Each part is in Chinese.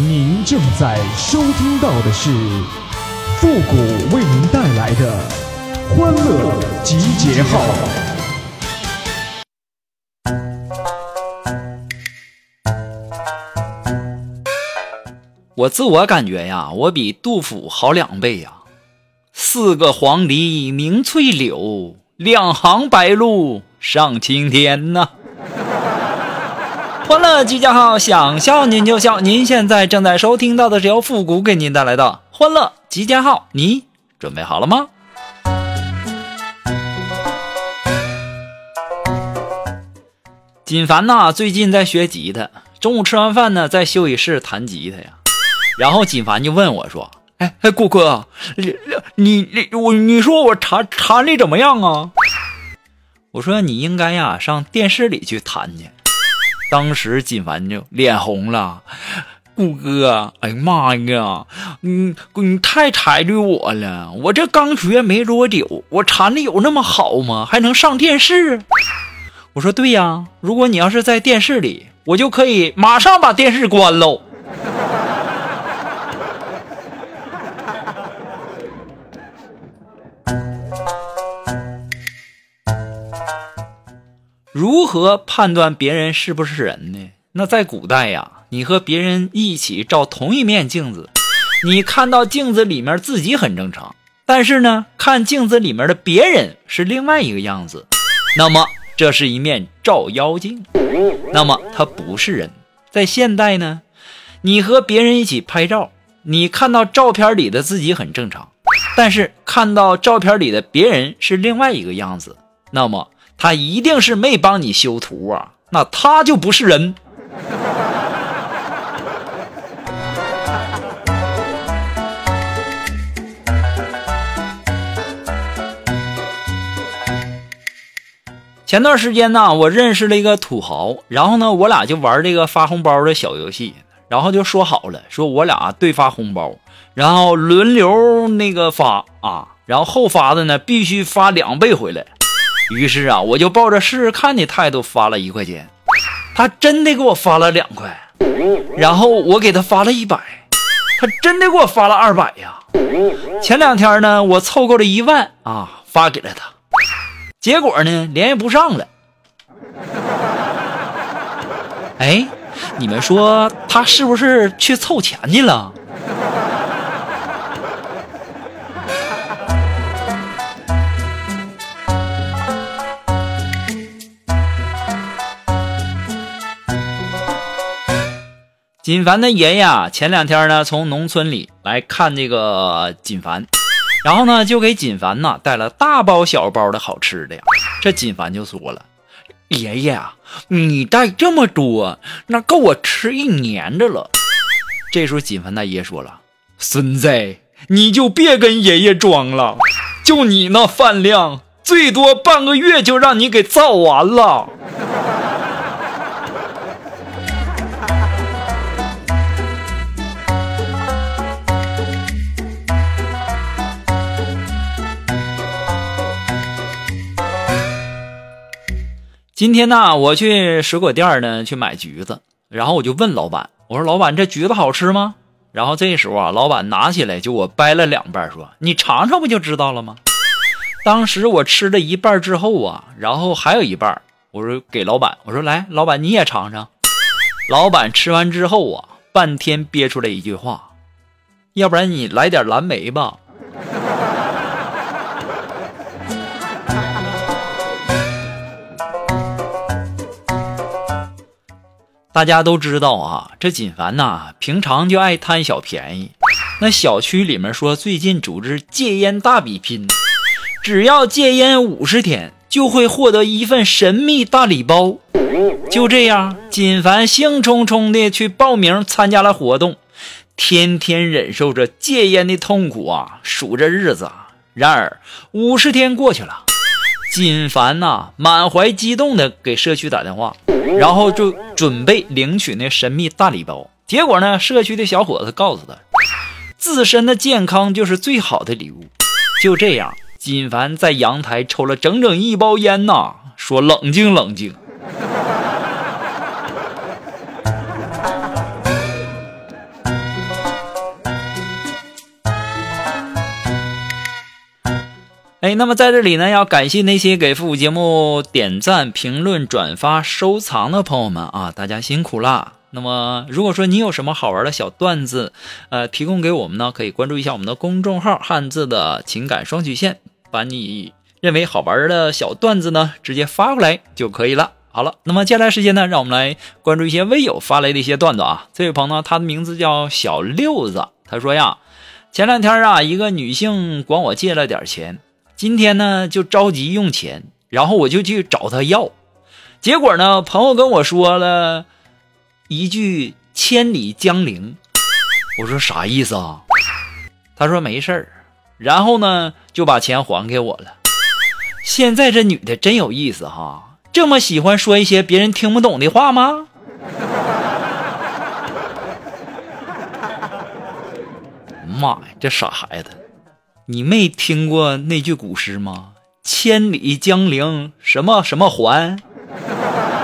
您正在收听到的是复古为您带来的欢乐集结号。我自我感觉呀，我比杜甫好两倍呀。四个黄鹂鸣翠柳，两行白鹭上青天呐。欢乐集结号，想笑您就笑。您现在正在收听到的是由复古给您带来的欢乐集结号，你准备好了吗？锦凡呐，最近在学吉他，中午吃完饭呢，在休息室弹吉他呀。然后锦凡就问我说：“哎哎，顾哥，你你我你说我弹弹的怎么样啊？”我说：“你应该呀，上电视里去弹去。”当时锦凡就脸红了，谷哥，哎呀妈呀，你你太抬举我了，我这刚学没多久，我弹的有那么好吗？还能上电视？我说对呀，如果你要是在电视里，我就可以马上把电视关喽。如何判断别人是不是人呢？那在古代呀，你和别人一起照同一面镜子，你看到镜子里面自己很正常，但是呢，看镜子里面的别人是另外一个样子，那么这是一面照妖镜，那么他不是人。在现代呢，你和别人一起拍照，你看到照片里的自己很正常，但是看到照片里的别人是另外一个样子，那么。他一定是没帮你修图啊，那他就不是人。前段时间呢，我认识了一个土豪，然后呢，我俩就玩这个发红包的小游戏，然后就说好了，说我俩对发红包，然后轮流那个发啊，然后后发的呢必须发两倍回来。于是啊，我就抱着试试看的态度发了一块钱，他真的给我发了两块，然后我给他发了一百，他真的给我发了二百呀。前两天呢，我凑够了一万啊，发给了他，结果呢，联系不上了。哎，你们说他是不是去凑钱去了？锦凡的爷爷啊，前两天呢从农村里来看这个锦凡，然后呢就给锦凡呐带了大包小包的好吃的呀。这锦凡就说了：“爷爷啊，你带这么多，那够我吃一年的了。”这时候锦凡他爷说了：“孙子，你就别跟爷爷装了，就你那饭量，最多半个月就让你给造完了。”今天呢，我去水果店呢去买橘子，然后我就问老板：“我说老板，这橘子好吃吗？”然后这时候啊，老板拿起来就我掰了两半，说：“你尝尝不就知道了吗？”当时我吃了一半之后啊，然后还有一半，我说给老板，我说来，老板你也尝尝。老板吃完之后啊，半天憋出来一句话：“要不然你来点蓝莓吧。”大家都知道啊，这锦凡呐，平常就爱贪小便宜。那小区里面说，最近组织戒烟大比拼，只要戒烟五十天，就会获得一份神秘大礼包。就这样，锦凡兴冲冲的去报名参加了活动，天天忍受着戒烟的痛苦啊，数着日子。然而，五十天过去了。金凡呐，满怀激动的给社区打电话，然后就准备领取那神秘大礼包。结果呢，社区的小伙子告诉他，自身的健康就是最好的礼物。就这样，金凡在阳台抽了整整一包烟呐，说：“冷静，冷静。”那么在这里呢，要感谢那些给复古节目点赞、评论、转发、收藏的朋友们啊，大家辛苦啦！那么，如果说你有什么好玩的小段子，呃，提供给我们呢，可以关注一下我们的公众号“汉字的情感双曲线”，把你认为好玩的小段子呢，直接发过来就可以了。好了，那么接下来时间呢，让我们来关注一些微友发来的一些段子啊。这位朋友呢，他的名字叫小六子，他说呀，前两天啊，一个女性管我借了点钱。今天呢，就着急用钱，然后我就去找他要，结果呢，朋友跟我说了一句“千里江陵”，我说啥意思啊？他说没事，然后呢，就把钱还给我了。现在这女的真有意思哈，这么喜欢说一些别人听不懂的话吗？妈呀，这傻孩子！你没听过那句古诗吗？千里江陵，什么什么还？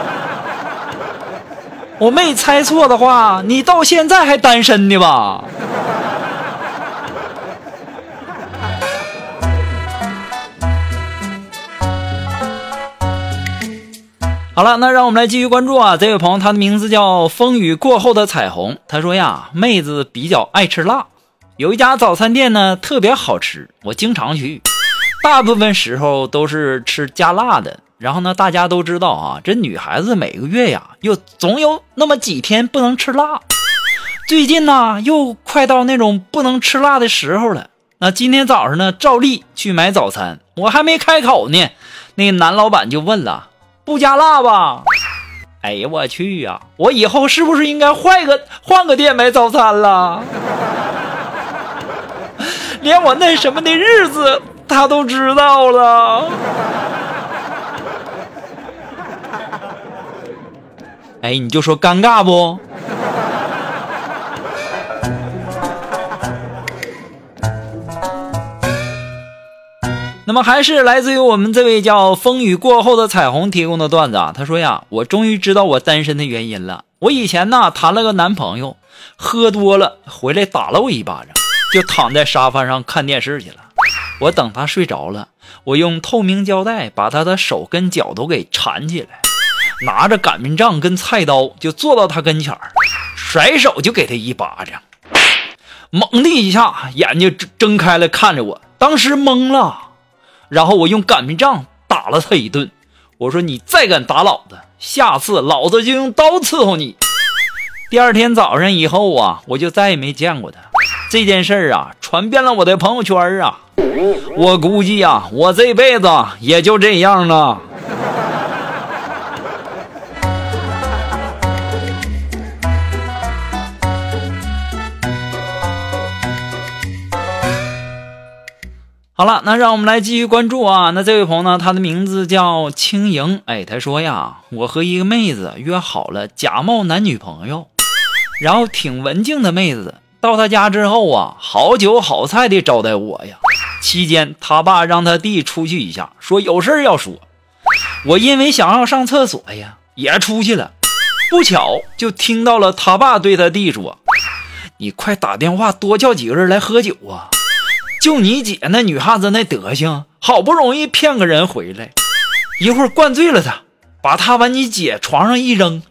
我没猜错的话，你到现在还单身呢吧？好了，那让我们来继续关注啊！这位朋友，他的名字叫风雨过后的彩虹。他说呀，妹子比较爱吃辣。有一家早餐店呢，特别好吃，我经常去，大部分时候都是吃加辣的。然后呢，大家都知道啊，这女孩子每个月呀，又总有那么几天不能吃辣。最近呢，又快到那种不能吃辣的时候了。那今天早上呢，照例去买早餐，我还没开口呢，那男老板就问了：“不加辣吧？”哎呀，我去呀，我以后是不是应该换个换个店买早餐了？连我那什么的日子他都知道了。哎，你就说尴尬不？那么还是来自于我们这位叫“风雨过后的彩虹”提供的段子啊。他说呀：“我终于知道我单身的原因了。我以前呢谈了个男朋友，喝多了回来打了我一巴掌。”就躺在沙发上看电视去了。我等他睡着了，我用透明胶带把他的手跟脚都给缠起来，拿着擀面杖跟菜刀就坐到他跟前儿，甩手就给他一巴掌，猛的一下眼睛睁开了看着我，当时懵了。然后我用擀面杖打了他一顿，我说你再敢打老子，下次老子就用刀伺候你。第二天早上以后啊，我就再也没见过他。这件事儿啊，传遍了我的朋友圈啊，我估计呀，我这辈子也就这样了。好了，那让我们来继续关注啊。那这位朋友呢，他的名字叫轻盈，哎，他说呀，我和一个妹子约好了假冒男女朋友，然后挺文静的妹子。到他家之后啊，好酒好菜的招待我呀。期间，他爸让他弟出去一下，说有事要说。我因为想要上厕所呀，也出去了。不巧就听到了他爸对他弟说：“你快打电话多叫几个人来喝酒啊！就你姐那女汉子那德行，好不容易骗个人回来，一会儿灌醉了他，把他往你姐床上一扔，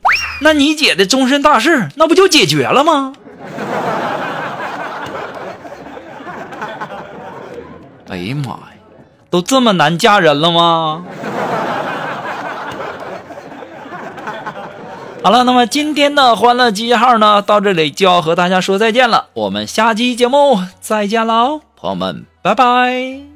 那你姐的终身大事那不就解决了吗？”哎呀妈呀，都这么难嫁人了吗？好了，那么今天的欢乐记号呢，到这里就要和大家说再见了。我们下期节目再见喽，朋友们，拜拜。